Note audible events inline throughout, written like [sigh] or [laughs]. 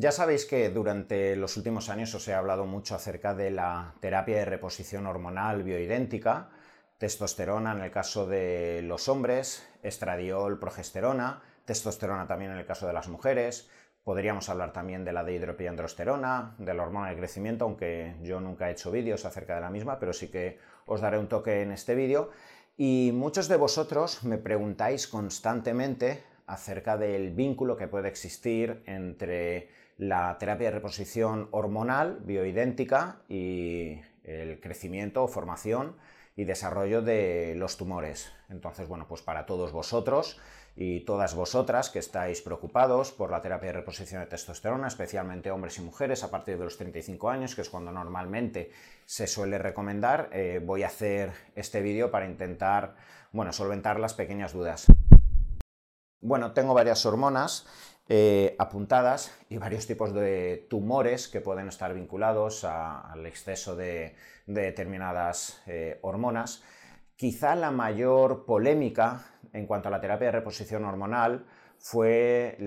Ya sabéis que durante los últimos años os he hablado mucho acerca de la terapia de reposición hormonal bioidéntica, testosterona en el caso de los hombres, estradiol, progesterona, testosterona también en el caso de las mujeres, podríamos hablar también de la de hidropiandrosterona, de la hormona de crecimiento, aunque yo nunca he hecho vídeos acerca de la misma, pero sí que os daré un toque en este vídeo. Y muchos de vosotros me preguntáis constantemente acerca del vínculo que puede existir entre la terapia de reposición hormonal bioidéntica y el crecimiento, formación y desarrollo de los tumores. Entonces, bueno, pues para todos vosotros y todas vosotras que estáis preocupados por la terapia de reposición de testosterona, especialmente hombres y mujeres a partir de los 35 años, que es cuando normalmente se suele recomendar, eh, voy a hacer este vídeo para intentar, bueno, solventar las pequeñas dudas. Bueno, tengo varias hormonas eh, apuntadas y varios tipos de tumores que pueden estar vinculados al exceso de, determinadas eh, hormonas. Quizá la mayor polémica en cuanto a la terapia de reposición hormonal fue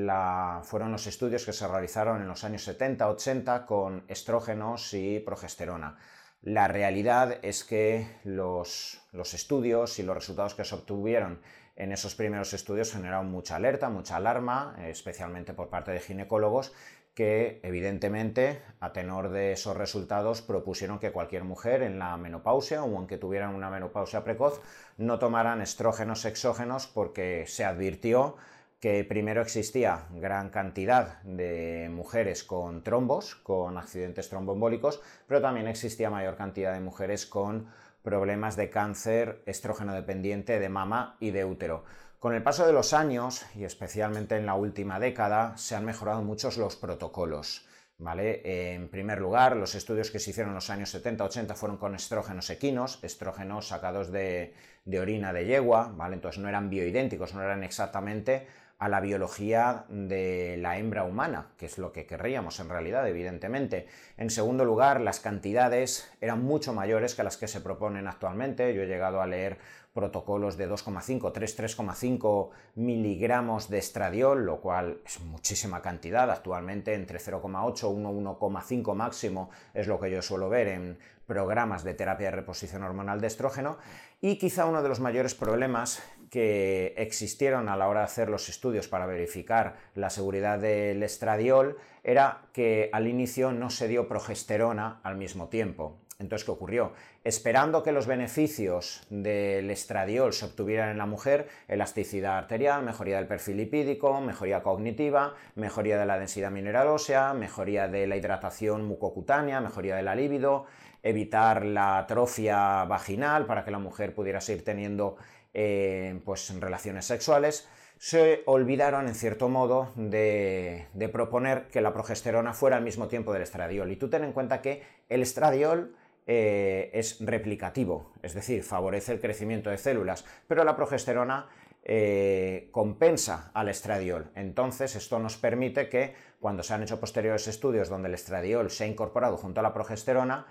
fueron los estudios que se realizaron en los años 70-80 con estrógenos y progesterona. La realidad es que los, los estudios y los resultados que se obtuvieron en esos primeros estudios generaron mucha alerta, mucha alarma, especialmente por parte de ginecólogos, que evidentemente, a tenor de esos resultados, propusieron que cualquier mujer en la menopausia o aunque tuvieran una menopausia precoz no tomaran estrógenos exógenos porque se advirtió que primero existía gran cantidad de mujeres con trombos, con accidentes tromboembólicos, pero también existía mayor cantidad de mujeres con problemas de cáncer estrógeno dependiente de mama y de útero. Con el paso de los años, y especialmente en la última década, se han mejorado muchos los protocolos. ¿Vale? En primer lugar, los estudios que se hicieron en los años 70-80 fueron con estrógenos equinos, estrógenos sacados de, de, orina de yegua, ¿vale? entonces no eran bioidénticos, no eran exactamente a la biología de la hembra humana, que es lo que querríamos en realidad, evidentemente. En segundo lugar, las cantidades eran mucho mayores que las que se proponen actualmente. Yo he llegado a leer protocolos de 2,5, 3, 3,5 miligramos de estradiol, lo cual es muchísima cantidad. Actualmente entre 0,8, 1, 1,5 máximo es lo que yo suelo ver en programas de terapia de reposición hormonal de estrógeno. Y quizá uno de los mayores problemas que existieron a la hora de hacer los estudios para verificar la seguridad del estradiol era que al inicio no se dio progesterona al mismo tiempo. Entonces, ¿qué ocurrió? Esperando que los beneficios del estradiol se obtuvieran en la mujer, elasticidad arterial, mejoría del perfil lipídico, mejoría cognitiva, mejoría de la densidad mineral ósea, mejoría de la hidratación mucocutánea, mejoría de la libido, evitar la atrofia vaginal para que la mujer pudiera seguir teniendo eh, pues, relaciones sexuales, se olvidaron en cierto modo de, de proponer que la progesterona fuera al mismo tiempo del estradiol. Y tú ten en cuenta que el estradiol eh, es replicativo, es decir, favorece el crecimiento de células, pero la progesterona eh, compensa al estradiol. Entonces, esto nos permite que cuando se han hecho posteriores estudios donde el estradiol se ha incorporado junto a la progesterona,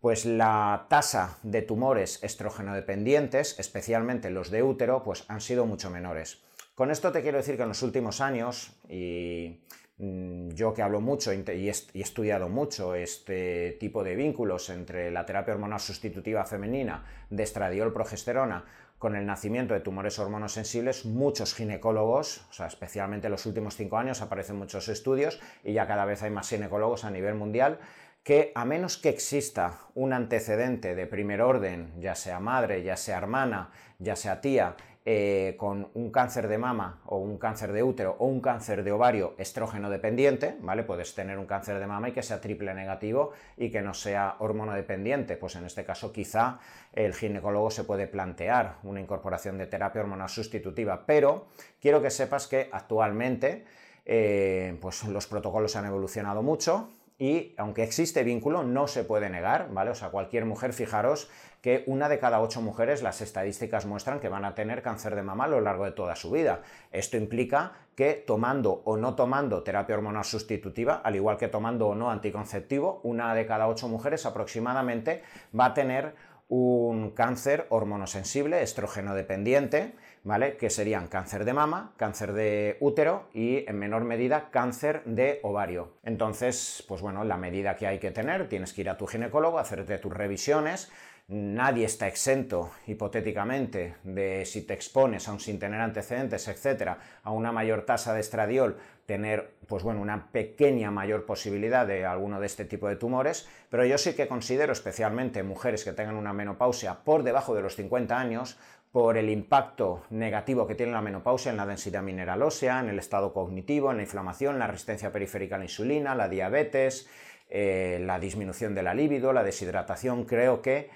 pues la tasa de tumores estrógeno dependientes, especialmente los de útero, pues han sido mucho menores. Con esto te quiero decir que en los últimos años, y Mm, yo que hablo mucho y he estudiado mucho este tipo de vínculos entre la terapia hormonal sustitutiva femenina de estradiol progesterona con el nacimiento de tumores hormonosensibles, muchos ginecólogos, o sea, especialmente en los últimos cinco años aparecen muchos estudios y ya cada vez hay más ginecólogos a nivel mundial que a menos que exista un antecedente de primer orden, ya sea madre, ya sea hermana, ya sea tía, eh, con un cáncer de mama o un cáncer de útero o un cáncer de ovario estrógeno dependiente, ¿vale? Puedes tener un cáncer de mama y que sea triple negativo y que no sea hormonodependiente. Pues en este caso quizá el ginecólogo se puede plantear una incorporación de terapia hormonal sustitutiva, pero quiero que sepas que actualmente eh, pues los protocolos han evolucionado mucho, y aunque existe vínculo, no se puede negar, ¿vale? O sea, cualquier mujer, fijaros que una de cada ocho mujeres, las estadísticas muestran que van a tener cáncer de mama a lo largo de toda su vida. Esto implica que tomando o no tomando terapia hormonal sustitutiva, al igual que tomando o no anticonceptivo, una de cada ocho mujeres aproximadamente va a tener un cáncer hormonosensible, estrógeno dependiente, ¿vale? Que serían cáncer de mama, cáncer de útero y en menor medida cáncer de ovario. Entonces, pues bueno, la medida que hay que tener, tienes que ir a tu ginecólogo, hacerte tus revisiones, Nadie está exento, hipotéticamente, de si te expones, aun sin tener antecedentes, etcétera, a una mayor tasa de estradiol, tener, pues bueno, una pequeña mayor posibilidad de alguno de este tipo de tumores, pero yo sí que considero, especialmente mujeres que tengan una menopausia por debajo de los 50 años, por el impacto negativo que tiene la menopausia en la densidad mineral ósea, en el estado cognitivo, en la inflamación, la resistencia periférica a la insulina, la diabetes, eh, la disminución de la libido, la deshidratación, creo que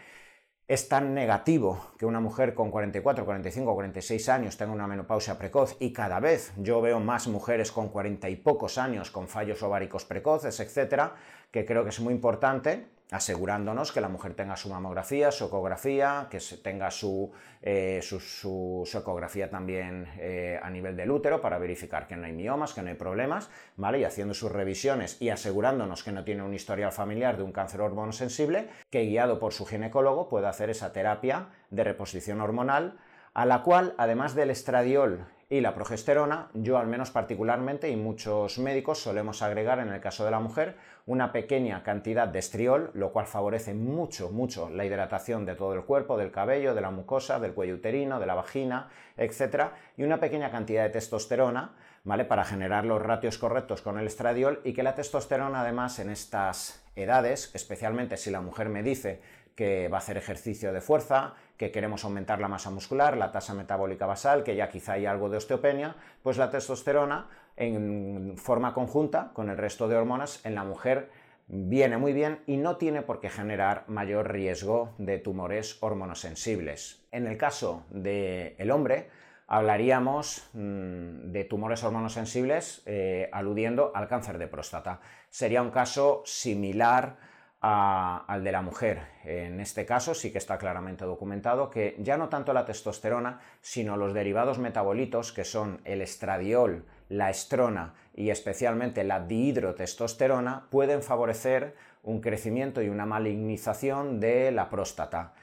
es tan negativo que una mujer con 44, 45, 46 años tenga una menopausia precoz y cada vez yo veo más mujeres con 40 y pocos años con fallos ováricos precoces, etcétera, que creo que es muy importante asegurándonos que la mujer tenga su mamografía, su ecografía, que tenga su, eh, su, ecografía también eh, a nivel del útero para verificar que no hay miomas, que no hay problemas, ¿vale? Y haciendo sus revisiones y asegurándonos que no tiene un historial familiar de un cáncer hormonosensible, que guiado por su ginecólogo pueda hacer esa terapia de reposición hormonal, a la cual, además del estradiol y la progesterona, yo al menos particularmente y muchos médicos solemos agregar en el caso de la mujer una pequeña cantidad de estriol, lo cual favorece mucho, mucho la hidratación de todo el cuerpo, del cabello, de la mucosa, del cuello uterino, de la vagina, etc. Y una pequeña cantidad de testosterona, ¿vale? Para generar los ratios correctos con el estradiol y que la testosterona además en estas edades, especialmente si la mujer me dice que va a hacer ejercicio de fuerza, que queremos aumentar la masa muscular, la tasa metabólica basal, que ya quizá hay algo de osteopenia, pues la testosterona en forma conjunta con el resto de hormonas en la mujer viene muy bien y no tiene por qué generar mayor riesgo de tumores hormonosensibles. En el caso del hombre, hablaríamos mm, de tumores hormonosensibles eh, aludiendo al cáncer de próstata. Sería un caso similar al de la mujer. En este caso sí que está claramente documentado que ya no tanto la testosterona, sino los derivados metabolitos, que son el estradiol, la estrona y especialmente la dihidrotestosterona, pueden favorecer un crecimiento y una malignización de la próstata.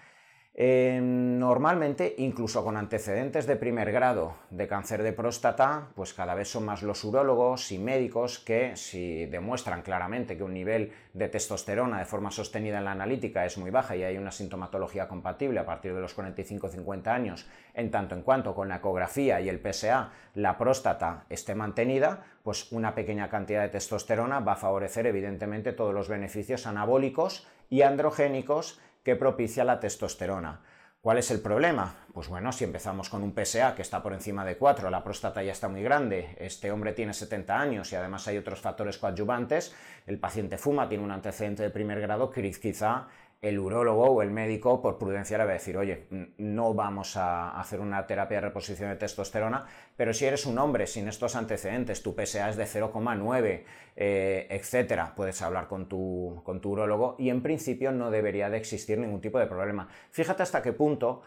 Em, normalmente, incluso con antecedentes de primer grado de cáncer de próstata, pues cada vez son más los urólogos y médicos que si demuestran claramente que un nivel de testosterona de forma sostenida en la analítica es muy baja y hay una sintomatología compatible a partir de los 45-50 años, en tanto en cuanto con la ecografía y el PSA la próstata esté mantenida, pues una pequeña cantidad de testosterona va a favorecer evidentemente todos los beneficios anabólicos y androgénicos que propicia la testosterona. ¿Cuál es el problema? Pues bueno, si empezamos con un PSA que está por encima de 4, la próstata ya está muy grande, este hombre tiene 70 años y además hay otros factores coadyuvantes, el paciente fuma, tiene un antecedente de primer grado, quizá el urólogo o el médico por prudencia le va a decir, oye, no vamos a hacer una terapia de reposición de testosterona, pero si eres un hombre sin estos antecedentes, tu PSA es de 0,9, eh, etcétera, puedes hablar con tu, con tu urólogo y en principio no debería de existir ningún tipo de problema. Fíjate hasta qué punto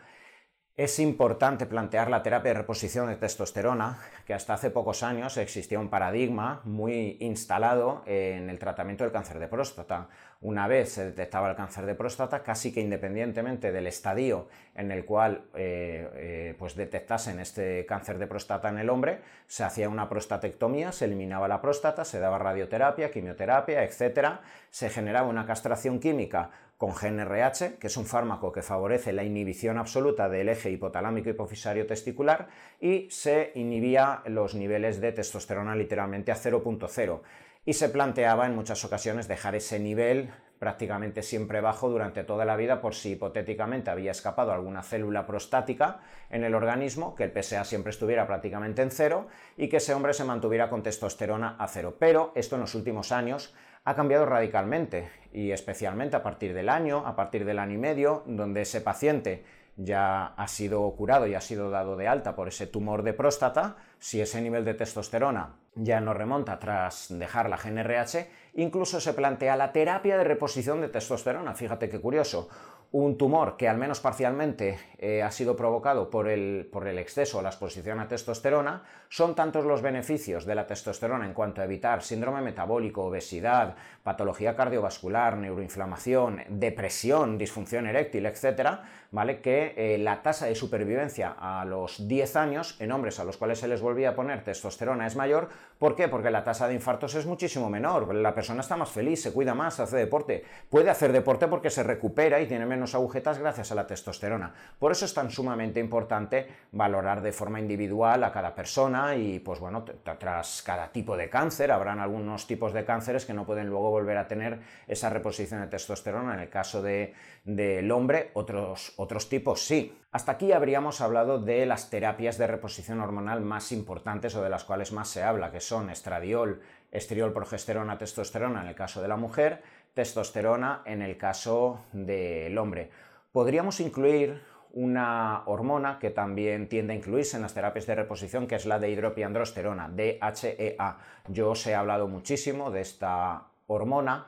es importante plantear la terapia de reposición de testosterona, que hasta hace pocos años existía un paradigma muy instalado en el tratamiento del cáncer de próstata. Una vez se detectaba el cáncer de próstata, casi que independientemente del estadio en el cual eh, eh, pues detectasen este cáncer de próstata en el hombre, se hacía una prostatectomía, se eliminaba la próstata, se daba radioterapia, quimioterapia, etc. Se generaba una castración química con GNRH, que es un fármaco que favorece la inhibición absoluta del eje hipotalámico hipofisario testicular y se inhibía los niveles de testosterona literalmente a 0.0 y se planteaba en muchas ocasiones dejar ese nivel prácticamente siempre bajo durante toda la vida por si hipotéticamente había escapado alguna célula prostática en el organismo, que el PSA siempre estuviera prácticamente en cero y que ese hombre se mantuviera con testosterona a cero. Pero esto en los últimos años ha cambiado radicalmente y especialmente a partir del año, a partir del año y medio, donde ese paciente ya ha sido curado y ha sido dado de alta por ese tumor de próstata, si ese nivel de testosterona ya no remonta tras dejar la GNRH, incluso se plantea la terapia de reposición de testosterona. Fíjate qué curioso un tumor que al menos parcialmente eh, ha sido provocado por el, por el exceso o la exposición a testosterona, son tantos los beneficios de la testosterona en cuanto a evitar síndrome metabólico, obesidad, patología cardiovascular, neuroinflamación, depresión, disfunción eréctil, etcétera, ¿vale? que eh, la tasa de supervivencia a los 10 años en hombres a los cuales se les volvía a poner testosterona es mayor. ¿Por qué? Porque la tasa de infartos es muchísimo menor, la persona está más feliz, se cuida más, hace deporte, puede hacer deporte porque se recupera y tiene menos agujetas gracias a la testosterona. Por eso es tan sumamente importante valorar de forma individual a cada persona y pues bueno, tras cada tipo de cáncer, habrán algunos tipos de cánceres que no pueden luego volver a tener esa reposición de testosterona. En el caso del de, hombre, otros, otros tipos sí. Hasta aquí habríamos hablado de las terapias de reposición hormonal más importantes o de las cuales más se habla, que son estradiol, estriol, progesterona, testosterona en el caso de la mujer, testosterona en el caso del hombre. Podríamos incluir una hormona que también tiende a incluirse en las terapias de reposición, que es la de hidropiandrosterona, DHEA. Yo os he hablado muchísimo de esta hormona.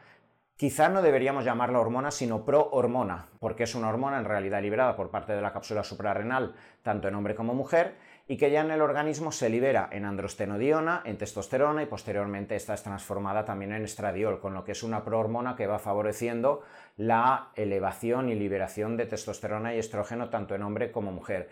Quizá no deberíamos llamarla hormona, sino prohormona, porque es una hormona en realidad liberada por parte de la cápsula suprarrenal, tanto en hombre como mujer, y que ya en el organismo se libera en androstenodiona, en testosterona y posteriormente esta es transformada también en estradiol, con lo que es una prohormona que va favoreciendo la elevación y liberación de testosterona y estrógeno tanto en hombre como mujer.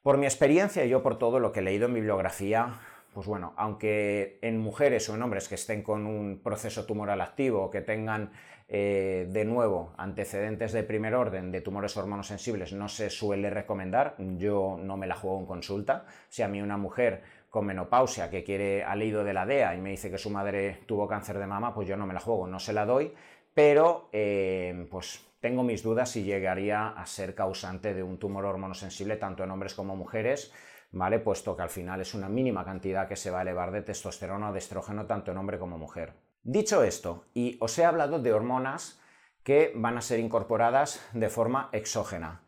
Por mi experiencia y yo por todo lo que he leído en bibliografía, pues bueno, aunque en mujeres o en hombres que estén con un proceso tumoral activo o que tengan eh, de nuevo antecedentes de primer orden de tumores hormonosensibles no se suele recomendar, yo no me la juego en consulta, si a mí una mujer con menopausia que quiere al leído de la DEA y me dice que su madre tuvo cáncer de mama, pues yo no me la juego, no se la doy, pero eh, pues tengo mis dudas si llegaría a ser causante de un tumor hormonosensible tanto en hombres como mujeres, ¿vale? Puesto que al final es una mínima cantidad que se va a elevar de testosterona o de estrógeno tanto en hombre como mujer. Dicho esto, y os he hablado de hormonas que van a ser incorporadas de forma exógena.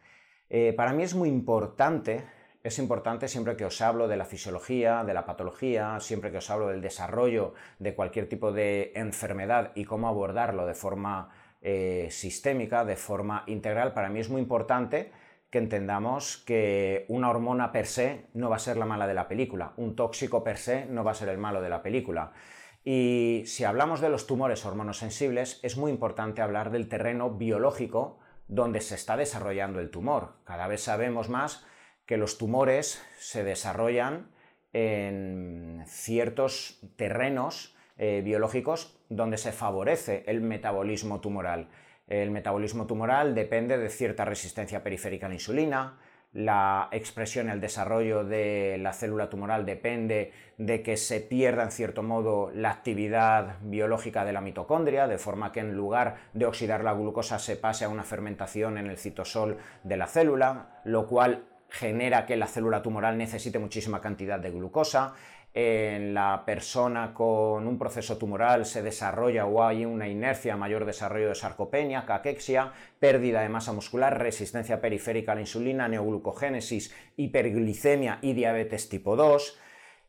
Eh, para mí es muy importante, es importante siempre que os hablo de la fisiología, de la patología, siempre que os hablo del desarrollo de cualquier tipo de enfermedad y cómo abordarlo de forma eh, sistémica, de forma integral, para mí es muy importante que entendamos que una hormona per se no va a ser la mala de la película, un tóxico per se no va a ser el malo de la película. Y si hablamos de los tumores hormonosensibles, es muy importante hablar del terreno biológico donde se está desarrollando el tumor. Cada vez sabemos más que los tumores se desarrollan en ciertos terrenos eh, biológicos donde se favorece el metabolismo tumoral. El metabolismo tumoral depende de cierta resistencia periférica a la insulina, la expresión, el desarrollo de la célula tumoral depende de que se pierda en cierto modo la actividad biológica de la mitocondria, de forma que en lugar de oxidar la glucosa se pase a una fermentación en el citosol de la célula, lo cual genera que la célula tumoral necesite muchísima cantidad de glucosa en la persona con un proceso tumoral se desarrolla o hay una inercia, mayor desarrollo de sarcopenia, caquexia, pérdida de masa muscular, resistencia periférica a la insulina, neoglucogénesis, hiperglicemia y diabetes tipo 2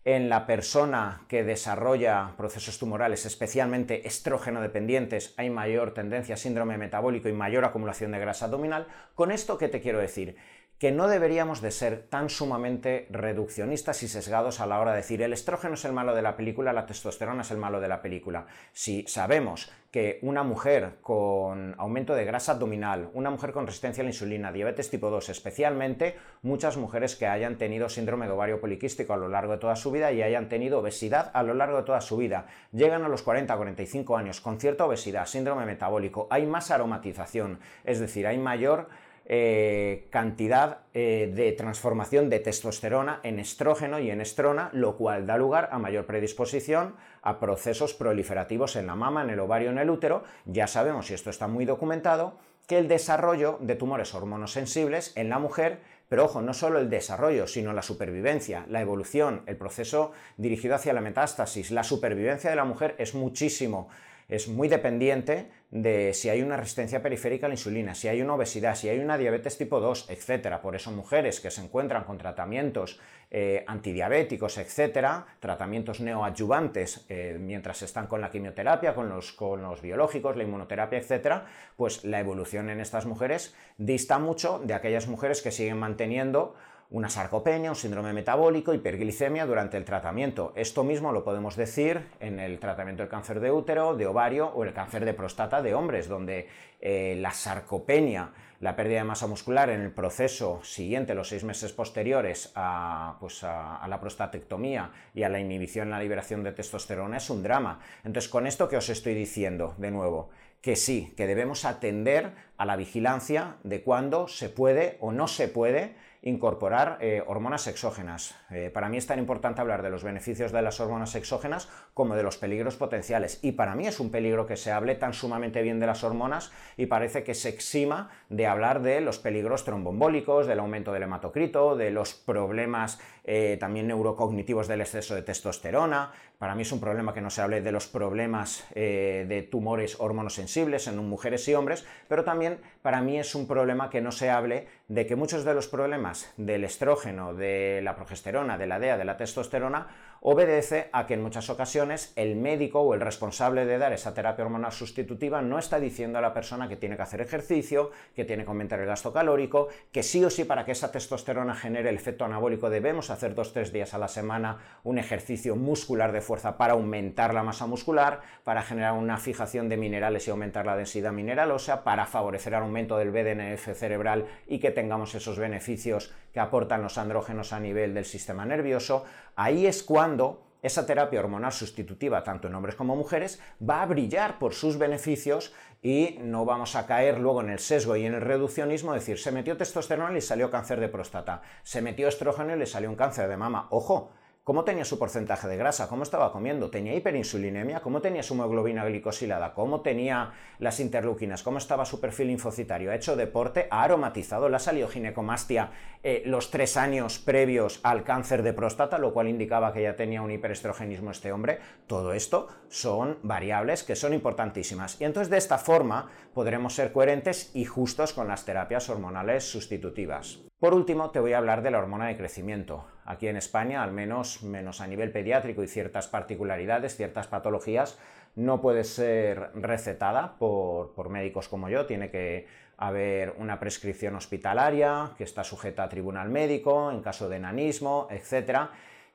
en la persona que desarrolla procesos tumorales, especialmente estrógeno dependientes, hay mayor tendencia a síndrome metabólico y mayor acumulación de grasa abdominal. Con esto, ¿qué te quiero decir? Que no deberíamos de ser tan sumamente reduccionistas y sesgados a la hora de decir el estrógeno es el malo de la película, la testosterona es el malo de la película. Si sabemos que una mujer con aumento de grasa abdominal, una mujer con resistencia a la insulina, diabetes tipo 2, especialmente muchas mujeres que hayan tenido síndrome de ovario poliquístico a lo largo de toda su vida y hayan tenido obesidad a lo largo de toda su vida, llegan a los 40 45 años con cierta obesidad, síndrome metabólico, hay más aromatización, es decir, hay mayor eh, cantidad eh, de transformación de testosterona en estrógeno y en estrona, lo cual da lugar a mayor predisposición a procesos proliferativos en la mama, en el ovario, en el útero. Ya sabemos, y esto está muy documentado, que el desarrollo de tumores hormonosensibles en la mujer, pero ojo, no solo el desarrollo, sino la supervivencia, la evolución, el proceso dirigido hacia la metástasis, la supervivencia de la mujer es muchísimo es muy dependiente de si hay una resistencia periférica a la insulina, si hay una obesidad, si hay una diabetes tipo 2, etcétera. Por eso mujeres que se encuentran con tratamientos eh, antidiabéticos, etcétera, tratamientos neoadyuvantes eh, mientras están con la quimioterapia, con los, con los biológicos, la inmunoterapia, etcétera, pues la evolución en estas mujeres dista mucho de aquellas mujeres que siguen manteniendo una sarcopenia, un síndrome metabólico, hiperglicemia durante el tratamiento. Esto mismo lo podemos decir en el tratamiento del cáncer de útero, de ovario o el cáncer de próstata de hombres, donde eh, la sarcopenia, la pérdida de masa muscular en el proceso siguiente, los seis meses posteriores a, pues a, la prostatectomía y a la inhibición en la liberación de testosterona es un drama. Entonces, con esto que os estoy diciendo, de nuevo, que sí, que debemos atender a la vigilancia de cuándo se puede o no se puede incorporar eh, hormonas exógenas. Eh, para mí es tan importante hablar de los beneficios de las hormonas exógenas como de los peligros potenciales. Y para mí es un peligro que se hable tan sumamente bien de las hormonas y parece que se exima de hablar de los peligros tromboembólicos, del aumento del hematocrito, de los problemas eh, también neurocognitivos del exceso de testosterona. Para mí es un problema que no se hable de los problemas de tumores hormonosensibles en mujeres y hombres, pero también para mí es un problema que no se hable de que muchos de los problemas del estrógeno, de la progesterona, de la DEA, de la testosterona, obedece a que en muchas ocasiones el médico o el responsable de dar esa terapia hormonal sustitutiva no está diciendo a la persona que tiene que hacer ejercicio, que tiene que aumentar el gasto calórico, que sí o sí para que esa testosterona genere el efecto anabólico debemos hacer dos tres días a la semana un ejercicio muscular de fuerza para aumentar la masa muscular, para generar una fijación de minerales y aumentar la densidad mineral ósea, para favorecer el aumento del BDNF cerebral y que tengamos esos beneficios que aportan los andrógenos a nivel del sistema nervioso, ahí es cuando esa terapia hormonal sustitutiva, tanto en hombres como mujeres, va a brillar por sus beneficios y no vamos a caer luego en el sesgo y en el reduccionismo, decir, se metió testosterona y salió cáncer de próstata, se metió estrógeno y le salió un cáncer de mama. Ojo, ¿Cómo tenía su porcentaje de grasa? ¿Cómo estaba comiendo? ¿Tenía hiperinsulinemia? ¿Cómo tenía su hemoglobina glicosilada? ¿Cómo tenía las interleuquinas? ¿Cómo estaba su perfil linfocitario? ¿Ha hecho deporte? ¿Ha aromatizado? ¿La salió ginecomastia eh, los tres años previos al cáncer de próstata, lo cual indicaba que ya tenía un hiperestrogenismo este hombre? Todo esto son variables que son importantísimas. Y entonces de esta forma podremos ser coherentes y justos con las terapias hormonales sustitutivas. Por último, te voy a hablar de la hormona de crecimiento. Aquí en España, al menos a nivel pediátrico y ciertas particularidades, ciertas patologías, no puede ser recetada por, médicos como yo, tiene que haber una prescripción hospitalaria que está sujeta a tribunal médico en caso de enanismo, etc.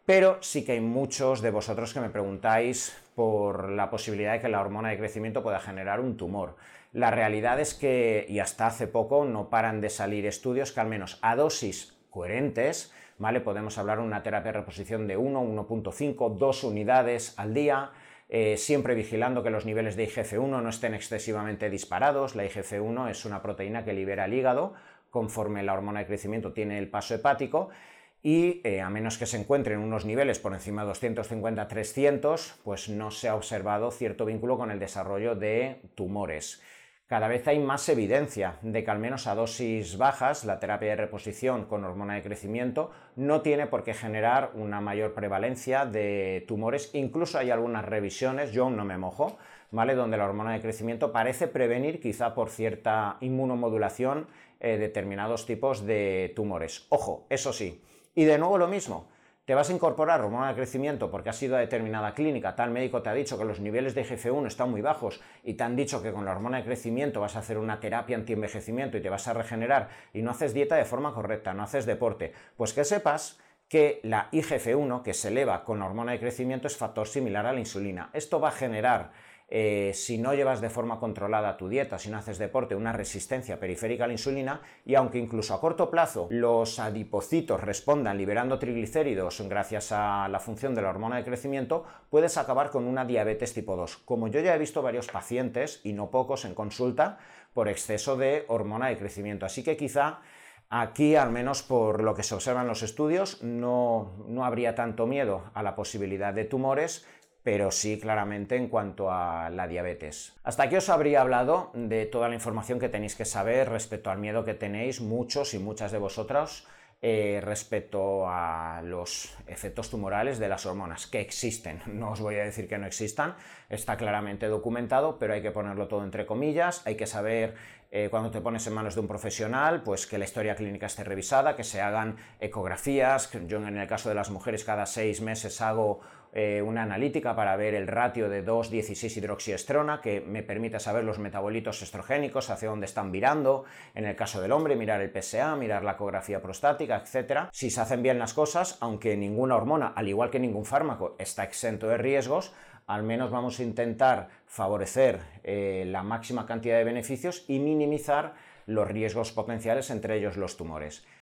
Pero sí que hay muchos de vosotros que me preguntáis por la posibilidad de que la hormona de crecimiento pueda generar un tumor. La realidad es que, y hasta hace poco, no paran de salir estudios que al menos a dosis coherentes, ¿vale? Podemos hablar de una terapia de reposición de 1, 1.5, 2 unidades al día, eh, siempre vigilando que los niveles de IGF-1 no estén excesivamente disparados. La IGF-1 es una proteína que libera el hígado conforme la hormona de crecimiento tiene el paso hepático y eh, a menos que se encuentren unos niveles por encima de 250-300, pues no se ha observado cierto vínculo con el desarrollo de tumores. Cada vez hay más evidencia de que al menos a dosis bajas la terapia de reposición con hormona de crecimiento no tiene por qué generar una mayor prevalencia de tumores. Incluso hay algunas revisiones, yo no me mojo, ¿vale? Donde la hormona de crecimiento parece prevenir quizá por cierta inmunomodulación eh, determinados tipos de tumores. Ojo, eso sí. Y de nuevo lo mismo te vas a incorporar hormona de crecimiento porque has ido a determinada clínica, tal médico te ha dicho que los niveles de IGF-1 están muy bajos y te han dicho que con la hormona de crecimiento vas a hacer una terapia antienvejecimiento y te vas a regenerar y no haces dieta de forma correcta, no haces deporte, pues que sepas que la IGF-1 que se eleva con la hormona de crecimiento es factor similar a la insulina. Esto va a generar eh, si no llevas de forma controlada tu dieta, si no haces deporte, una resistencia periférica a la insulina y aunque incluso a corto plazo los adipocitos respondan liberando triglicéridos gracias a la función de la hormona de crecimiento, puedes acabar con una diabetes tipo 2. Como yo ya he visto varios pacientes, y no pocos en consulta, por exceso de hormona de crecimiento. Así que quizá Aquí, al menos por lo que se observa en los estudios, no, no, habría tanto miedo a la posibilidad de tumores, pero sí claramente en cuanto a la diabetes. Hasta aquí os habría hablado de toda la información que tenéis que saber respecto al miedo que tenéis muchos y muchas de vosotros eh, respecto a los efectos tumorales de las hormonas, que existen. [laughs] No os voy a decir que no existan, está claramente documentado, pero hay que ponerlo todo entre comillas, hay que saber eh, cuando te pones en manos de un profesional, pues que la historia clínica esté revisada, que se hagan ecografías. Yo en el caso de las mujeres cada seis meses hago eh, una analítica para ver el ratio de 2,16 hidroxiestrona que me permite saber los metabolitos estrogénicos, hacia dónde están virando. En el caso del hombre, mirar el PSA, mirar la ecografía prostática, etc. Si se hacen bien las cosas, aunque ninguna hormona, al igual que ningún fármaco, está exento de riesgos, al menos vamos a intentar favorecer eh, la máxima cantidad de beneficios y minimizar los riesgos potenciales, entre ellos los tumores.